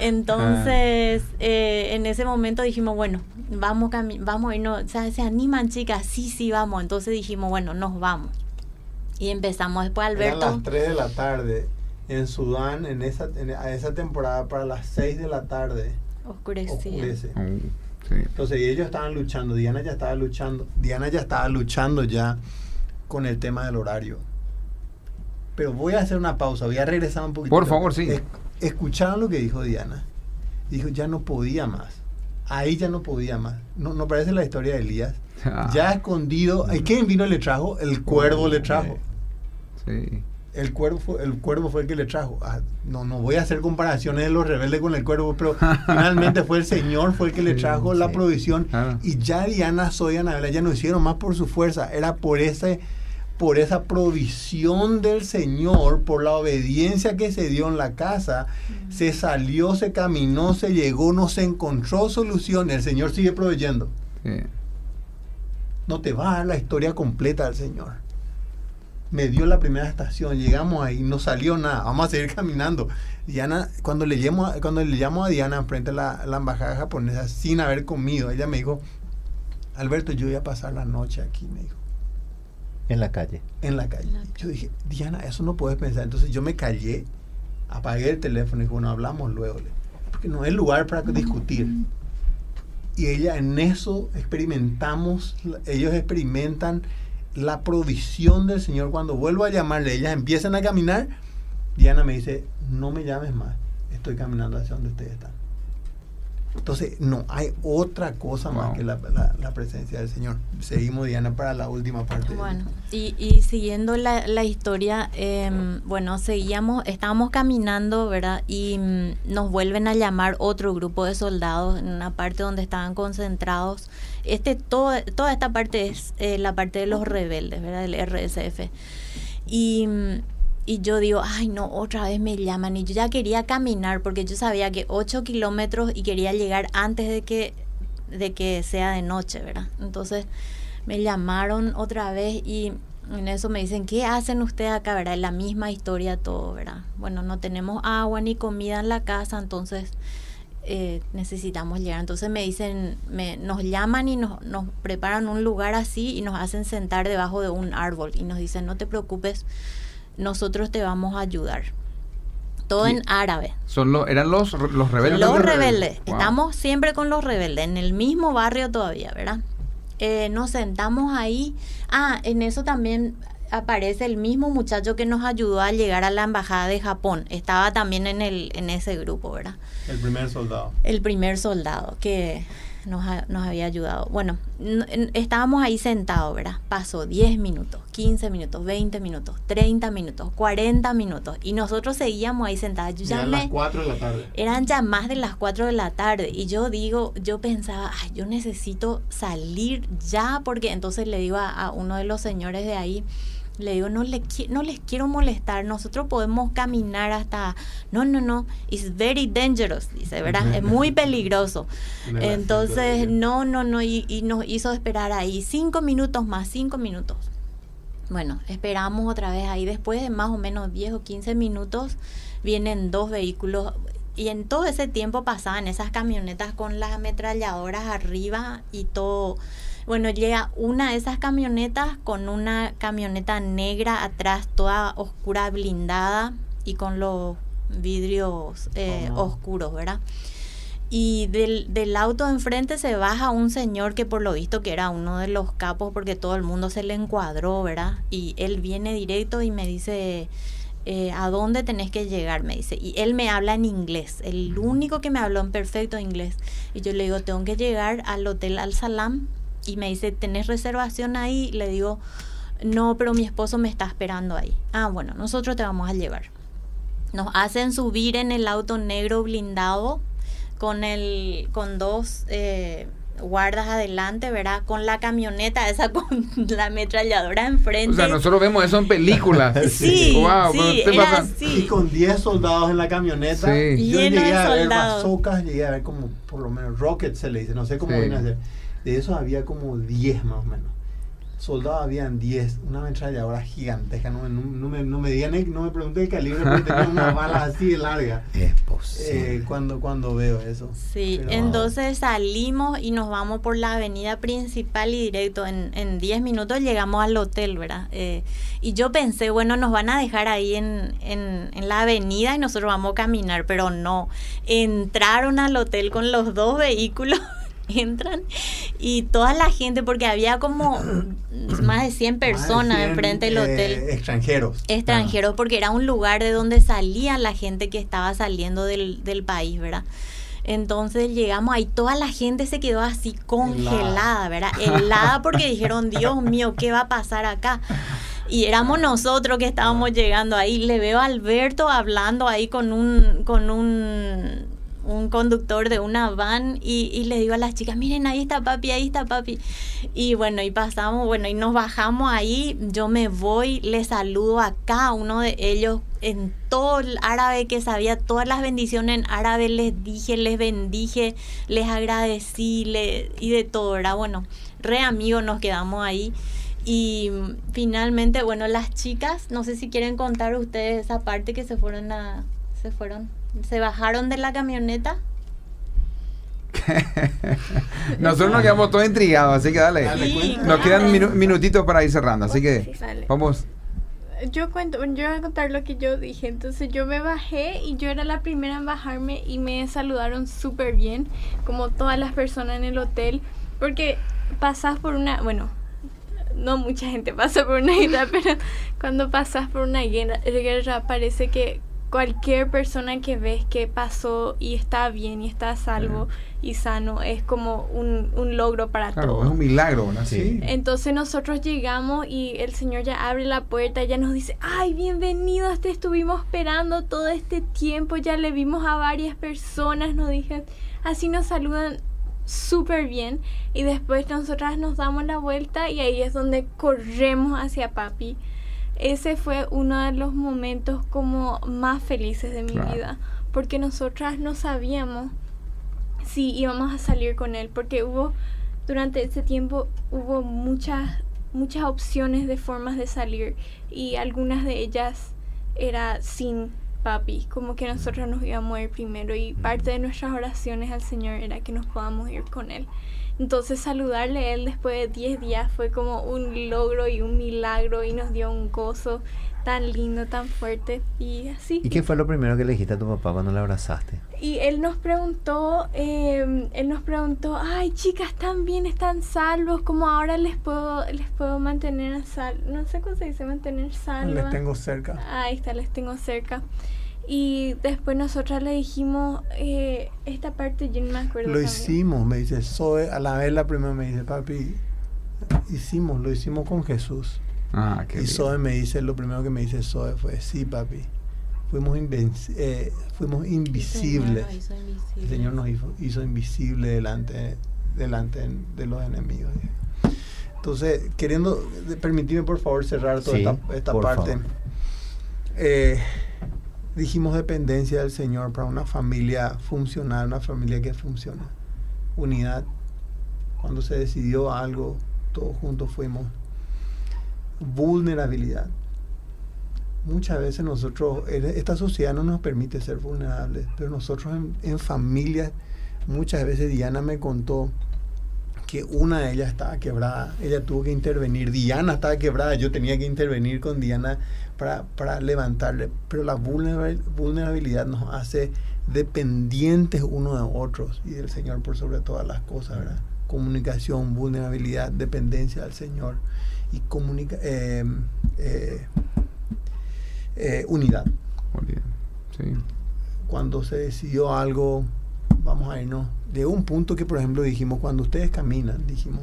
Entonces, eh, en ese momento dijimos, bueno, vamos, vamos a irnos. O sea, se animan, chicas, sí, sí, vamos. Entonces dijimos, bueno, nos vamos. Y empezamos después, Alberto. a las 3 de la tarde en Sudán, en esa, a esa temporada, para las 6 de la tarde. Oscurecía. Oscurece. Entonces ellos estaban luchando, Diana ya estaba luchando, Diana ya estaba luchando ya con el tema del horario. Pero voy a hacer una pausa, voy a regresar un poquito. Por favor, sí. escucharon lo que dijo Diana. Dijo, ya no podía más. Ahí ya no podía más. No, no parece la historia de Elías. Ah. Ya escondido. ¿Y quién vino y le trajo? El cuervo le trajo. Sí el cuervo, el cuervo fue el que le trajo. Ah, no, no voy a hacer comparaciones de los rebeldes con el cuervo, pero finalmente fue el Señor, fue el que le trajo la provisión. Y ya Diana, Soy, Anabela, ya no hicieron más por su fuerza, era por ese por esa provisión del Señor, por la obediencia que se dio en la casa, se salió, se caminó, se llegó, no se encontró solución. El Señor sigue proveyendo. No te va a dar la historia completa del Señor me dio la primera estación, llegamos ahí, no salió nada, vamos a seguir caminando. Diana, cuando le llamo, cuando le llamo a Diana frente a la, embajada japonesa sin haber comido, ella me dijo, Alberto, yo voy a pasar la noche aquí, me dijo. En la calle. En la calle. Yo dije, Diana, eso no puedes pensar. Entonces yo me callé, apagué el teléfono y dije, bueno, hablamos luego. Porque no es lugar para discutir. Y ella en eso experimentamos, ellos experimentan la provisión del Señor. Cuando vuelvo a llamarle, ellas empiezan a caminar. Diana me dice, no me llames más, estoy caminando hacia donde ustedes están. Entonces, no hay otra cosa más que la, presencia del Señor. Seguimos, Diana, para la última parte. Bueno, y, y siguiendo la, la historia, em, bueno, seguíamos, estábamos caminando, ¿verdad? Y mm, nos vuelven a llamar otro grupo de soldados en una parte donde estaban concentrados. Este, todo, toda esta parte es eh, la parte de los rebeldes, ¿verdad? Del RSF. Y mm, y yo digo, ay no, otra vez me llaman y yo ya quería caminar porque yo sabía que 8 kilómetros y quería llegar antes de que, de que sea de noche, ¿verdad? Entonces me llamaron otra vez y en eso me dicen, ¿qué hacen ustedes acá, verdad? Es la misma historia todo, ¿verdad? Bueno, no tenemos agua ni comida en la casa, entonces eh, necesitamos llegar. Entonces me dicen, me, nos llaman y nos, nos preparan un lugar así y nos hacen sentar debajo de un árbol y nos dicen, no te preocupes nosotros te vamos a ayudar. Todo en árabe. Son eran los, los rebeldes. Los rebeldes. Estamos siempre con los rebeldes, en el mismo barrio todavía, ¿verdad? Eh, nos sentamos ahí. Ah, en eso también aparece el mismo muchacho que nos ayudó a llegar a la embajada de Japón. Estaba también en el en ese grupo, ¿verdad? El primer soldado. El primer soldado que nos, nos había ayudado. Bueno, estábamos ahí sentados, ¿verdad? Pasó 10 minutos, 15 minutos, 20 minutos, 30 minutos, 40 minutos y nosotros seguíamos ahí sentados. Yo eran las 4 de la tarde. Eran ya más de las 4 de la tarde y yo digo, yo pensaba, ay, yo necesito salir ya porque entonces le digo a, a uno de los señores de ahí, le digo, no, le, no les quiero molestar, nosotros podemos caminar hasta... No, no, no, it's very dangerous, dice, ¿verdad? es muy peligroso. Entonces, no, no, no, y, y, nos hizo esperar ahí cinco minutos más, cinco minutos. Bueno, esperamos otra vez ahí, después de más o menos 10 o 15 minutos, vienen dos vehículos y en todo ese tiempo pasaban esas camionetas con las ametralladoras arriba y todo bueno, llega una de esas camionetas con una camioneta negra atrás, toda oscura, blindada y con los vidrios eh, oscuros, ¿verdad? Y del, del auto enfrente se baja un señor que por lo visto que era uno de los capos porque todo el mundo se le encuadró, ¿verdad? Y él viene directo y me dice, eh, ¿a dónde tenés que llegar? Me dice. Y él me habla en inglés, el único que me habló en perfecto inglés. Y yo le digo, tengo que llegar al Hotel Al Salam y me dice, ¿tenés reservación ahí? Le digo, no, pero mi esposo me está esperando ahí. Ah, bueno, nosotros te vamos a llevar. Nos hacen subir en el auto negro blindado con, el, con dos eh, guardas adelante, ¿verdad? Con la camioneta esa con la ametralladora enfrente. O sea, nosotros vemos eso en películas. sí, wow, sí, era Y con 10 soldados en la camioneta. Sí. Yo llegué a ver bazookas, llegué a ver como, por lo menos, rockets se le dice, no sé cómo viene a ser de esos había como 10 más o menos. Soldados habían 10, una ametralladora gigantesca. No, no, me, no me digan, no me pregunten el calibre, porque tenía una bala así de larga. Es posible. Eh, cuando, cuando veo eso. Sí, entonces salimos y nos vamos por la avenida principal y directo. En, en 10 minutos llegamos al hotel, ¿verdad? Eh, y yo pensé, bueno, nos van a dejar ahí en, en, en la avenida y nosotros vamos a caminar, pero no. Entraron al hotel con los dos vehículos. entran y toda la gente, porque había como más de 100 personas enfrente del hotel. Eh, extranjeros. Extranjeros, porque era un lugar de donde salía la gente que estaba saliendo del, del país, ¿verdad? Entonces llegamos ahí, toda la gente se quedó así congelada, ¿verdad? Helada porque dijeron, Dios mío, ¿qué va a pasar acá? Y éramos nosotros que estábamos llegando ahí. Le veo a Alberto hablando ahí con un, con un un conductor de una van y, le digo a las chicas, miren, ahí está papi, ahí está papi. Y bueno, y pasamos, bueno, y nos bajamos ahí, yo me voy, le saludo a cada uno de ellos en todo el árabe que sabía, todas las bendiciones en árabe les dije, les bendije, les agradecí y de todo, era bueno, re amigos nos quedamos ahí. Y finalmente, bueno, las chicas, no sé si quieren contar ustedes esa parte que se fueron a, se fueron se bajaron de la camioneta. Nosotros nos quedamos todos intrigados, así que dale. nos quedan minutitos para ir cerrando, así que vamos. Yo cuento, yo voy a contar lo que yo dije. Entonces yo me bajé y yo era la primera en bajarme y me saludaron súper bien, como todas las personas en el hotel, porque pasas por una, bueno, no mucha gente pasa por una guerra, pero cuando pasas por una guerra, guerra parece que cualquier persona que ves que pasó y está bien y está salvo y sano es como un, un logro para claro, todos. Es un milagro, ¿no? Sí. Entonces nosotros llegamos y el Señor ya abre la puerta, ya nos dice, ay, bienvenidos, te estuvimos esperando todo este tiempo, ya le vimos a varias personas, nos dije, así nos saludan súper bien y después nosotras nos damos la vuelta y ahí es donde corremos hacia papi ese fue uno de los momentos como más felices de mi vida, porque nosotras no sabíamos si íbamos a salir con él, porque hubo, durante ese tiempo hubo muchas, muchas opciones de formas de salir y algunas de ellas era sin papi, como que nosotros nos íbamos a ir primero y parte de nuestras oraciones al Señor era que nos podamos ir con Él. Entonces saludarle a Él después de 10 días fue como un logro y un milagro y nos dio un gozo tan lindo, tan fuerte y así. ¿Y qué fue lo primero que le dijiste a tu papá cuando le abrazaste? Y él nos preguntó, eh, él nos preguntó, ay chicas, están bien, están salvos, como ahora les puedo, les puedo mantener a salvo, no sé cómo se dice mantener salvo. Les tengo cerca. Ahí está, les tengo cerca. Y después nosotras le dijimos, eh, esta parte yo no me acuerdo. Lo hicimos, me dice Zoe, a la vez la primera me dice, papi, hicimos, lo hicimos con Jesús. Ah, y Zoe me dice, lo primero que me dice Zoe fue, sí, papi, fuimos, eh, fuimos invisibles. El Señor nos hizo, hizo invisible delante, delante de los enemigos. Entonces, queriendo, permitirme por favor cerrar toda esta, parte. Eh, dijimos dependencia del Señor para una familia funcional, una familia que funciona. Unidad. Cuando se decidió algo, todos juntos fuimos. Vulnerabilidad. Muchas veces nosotros, esta sociedad no nos permite ser vulnerables, pero nosotros en, en familias, muchas veces Diana me contó que una de ellas estaba quebrada, ella tuvo que intervenir, Diana estaba quebrada, yo tenía que intervenir con Diana para, para levantarle, pero la vulnerabilidad nos hace dependientes unos de otros y del Señor por sobre todas las cosas, ¿verdad? Comunicación, vulnerabilidad, dependencia del Señor y comunica eh, eh, eh, unidad. Cuando se decidió algo, vamos a irnos de un punto que, por ejemplo, dijimos, cuando ustedes caminan, dijimos,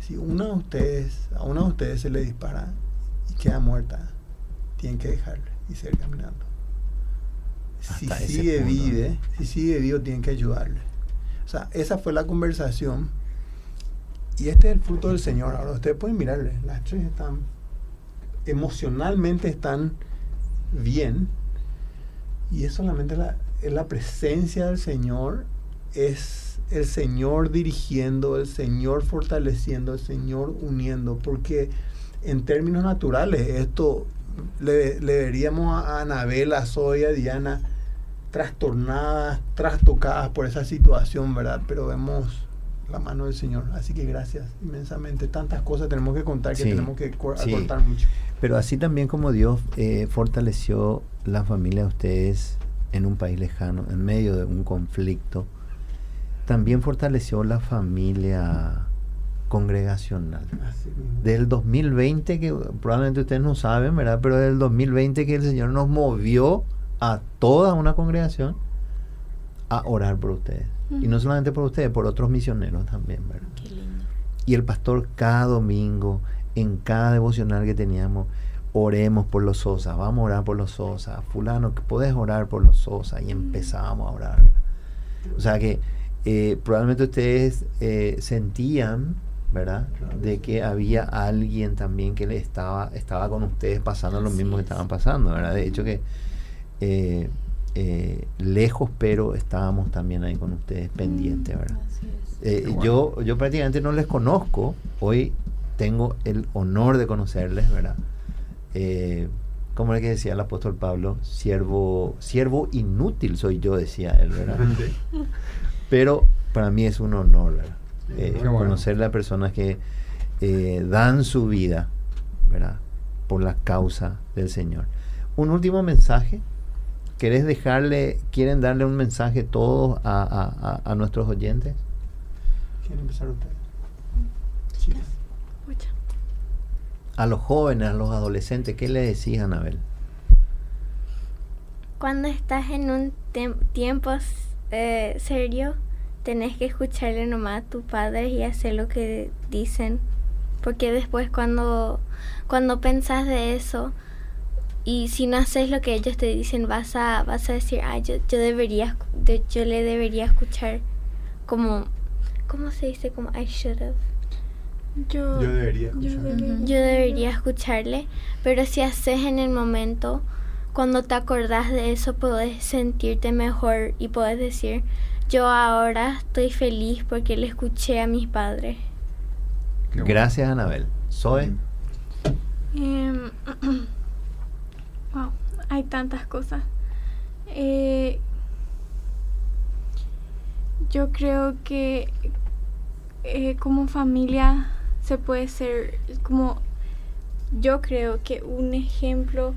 si una de ustedes, a una de ustedes se le dispara y queda muerta, tienen que dejarle y seguir caminando. si sigue vive, si sigue vivo, tienen que ayudarle. O sea, esa fue la conversación. Y este es el fruto del Señor. Ahora ustedes pueden mirarle, las tres están emocionalmente están bien. Y es solamente la, es la presencia del Señor es el Señor dirigiendo, el Señor fortaleciendo, el Señor uniendo, porque en términos naturales esto le, veríamos a Anabel, a Zoe, a Diana trastornadas, trastocadas por esa situación, ¿verdad? Pero vemos la mano del Señor. Así que gracias inmensamente. Tantas cosas tenemos que contar que tenemos que cortar mucho. Pero así también como Dios eh, fortaleció la familia de ustedes en un país lejano, en medio de un conflicto, también fortaleció la familia congregacional. Del 2020, que probablemente ustedes no saben, ¿verdad? Pero del 2020 que el Señor nos movió a toda una congregación a orar por ustedes. Y no solamente por ustedes, por otros misioneros también, ¿verdad? Y el pastor cada domingo, en cada devocional que teníamos, oremos por los Sosa, vamos a orar por los Sosa, fulano, que puedes orar por los Sosa, y empezábamos a orar. O sea que eh, probablemente ustedes eh, sentían, ¿verdad? De que había alguien también que le estaba, estaba con ustedes pasando lo mismo que estaban pasando, ¿verdad? De hecho que eh, lejos, pero estábamos también ahí con ustedes pendientes, ¿verdad? yo, yo prácticamente no les conozco, hoy tengo el honor de conocerles, ¿verdad? como le que decía el apóstol Pablo, siervo, siervo inútil soy yo, decía él, ¿verdad? Pero para mí es un honor eh, conocerle a personas que eh, dan su vida ¿verdad? por la causa del Señor. Un último mensaje. ¿Querés dejarle, quieren darle un mensaje todos a, a, nuestros oyentes? ¿Quieren empezar ustedes? A los jóvenes, a los adolescentes, ¿qué le decís, Anabel? Cuando estás en un tiempo eh, serio, tenés que escucharle nomás a tus padres y hacer lo que dicen. Porque después cuando, cuando pensás de eso y si no haces lo que ellos te dicen, vas a, vas a decir, ah, yo, yo debería, yo le debería escuchar como, ¿cómo se dice? Como I should have. Yo, debería Yo debería escucharle, pero si haces en el momento, cuando te acordás de eso, puedes sentirte mejor y puedes decir, yo ahora estoy feliz porque le escuché a mis padres. Gracias, Anabel. Zoe. Em, wow, hay tantas cosas. Eh, yo creo que eh, como familia se puede ser como yo creo que un ejemplo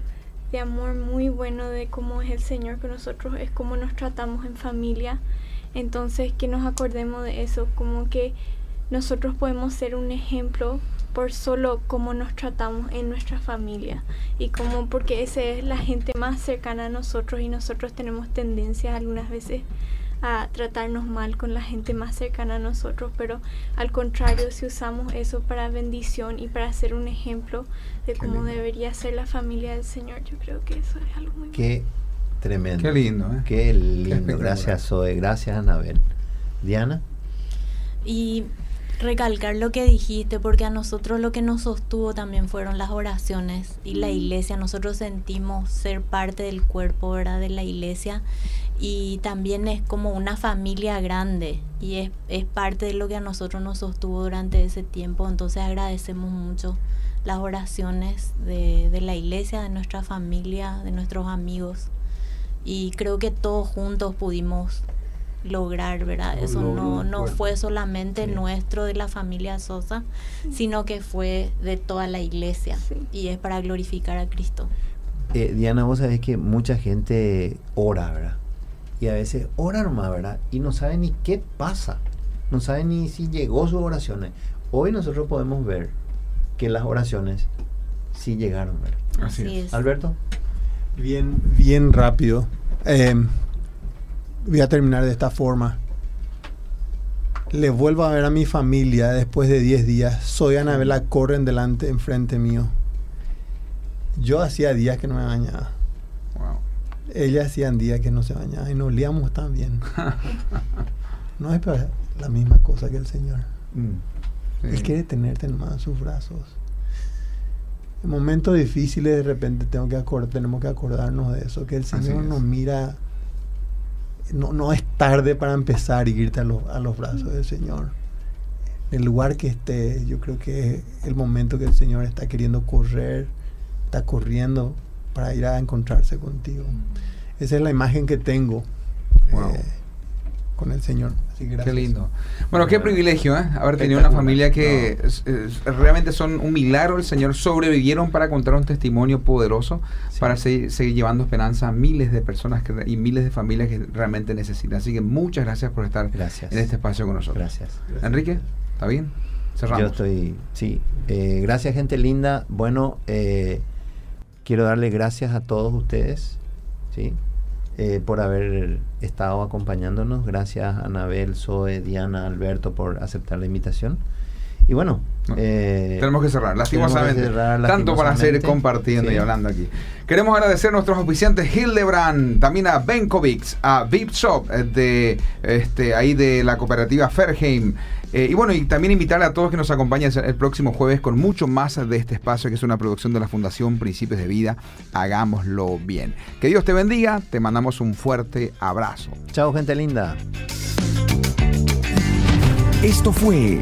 de amor muy bueno de cómo es el Señor con nosotros, es cómo nos tratamos en familia. Entonces, que nos acordemos de eso, como que nosotros podemos ser un ejemplo por solo cómo nos tratamos en nuestra familia y cómo porque esa es la gente más cercana a nosotros y nosotros tenemos tendencias algunas veces a tratarnos mal con la gente más cercana a nosotros, pero al contrario, si usamos eso para bendición y para ser un ejemplo de cómo debería ser la familia del Señor, yo creo que eso es algo muy Qué tremendo. Qué lindo, ¿eh? Qué lindo. gracias, Zoe. Gracias, Anabel. Diana. Y recalcar lo que dijiste, porque a nosotros lo que nos sostuvo también fueron las oraciones y la mm. iglesia. Nosotros sentimos ser parte del cuerpo, ¿verdad? De la iglesia y también es como una familia grande y es, es parte de lo que a nosotros nos sostuvo durante ese tiempo. Entonces agradecemos mucho las oraciones de, de la iglesia, de nuestra familia, de nuestros amigos y creo que todos juntos pudimos lograr, ¿verdad? Eso no, no fue solamente nuestro de la familia Sosa, sino que fue de toda la iglesia y es para glorificar a Cristo. Eh, Diana, vos sabés que mucha gente ora, ¿verdad? Y a veces ora nomás, ¿verdad? Y no sabe ni qué pasa, no sabe ni si llegó sus oraciones. Hoy nosotros podemos ver que las oraciones sí llegaron, ¿verdad? Así, es. Alberto. Bien, bien rápido. Eh, voy a terminar de esta forma. Le vuelvo a ver a mi familia después de 10 días. Soy Anabela, corren delante, enfrente mío. Yo hacía días que no me bañaba. Ella hacía días que no se bañaba y nos liamos tan bien. no es la misma cosa que el Señor. Mm. Él quiere tenerte en sus brazos. En momentos difíciles de repente tengo que tenemos que acordarnos de eso, que el Señor nos mira no, no es tarde para empezar a irte a, a los brazos del Señor. En el lugar que esté, yo creo que es el momento que el Señor está queriendo correr, está corriendo para ir a encontrarse contigo. Esa es la imagen que tengo. Eh, con el Señor. Qué lindo. Bueno, qué privilegio, ¿eh? Haber tenido una familia que realmente son un milagro. El Señor sobrevivieron para contar un testimonio poderoso, para seguir, llevando esperanza a miles de personas que, y miles de familias que realmente necesitan. Así que muchas gracias por estar en este espacio con nosotros. Gracias. Enrique, ¿está bien? Cerramos. Yo estoy, sí. Eh, gracias, gente linda. Bueno, eh, quiero darle gracias a todos ustedes. ¿sí? Eh, por haber estado acompañándonos. Gracias Anabel, Zoe, Diana, Alberto por aceptar la invitación. Y bueno, eh, tenemos que cerrar, lastimosamente. Tanto para seguir compartiendo y hablando aquí. Queremos agradecer a nuestros oficiantes Hildebrand, también a Benkovic, a VIP Shop eh, de este ahí de la cooperativa Ferheim. Eh, y bueno, y también invitarle a todos que nos acompañen el próximo jueves con mucho más de este espacio que es una producción de la Fundación Principios de Vida. Hagámoslo bien. Que Dios te bendiga, te mandamos un fuerte abrazo. Chao, gente linda. Esto fue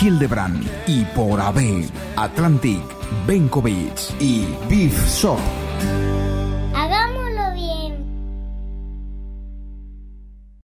Hildebrand y por AB, Atlantic, Benkovic y Beef Shop.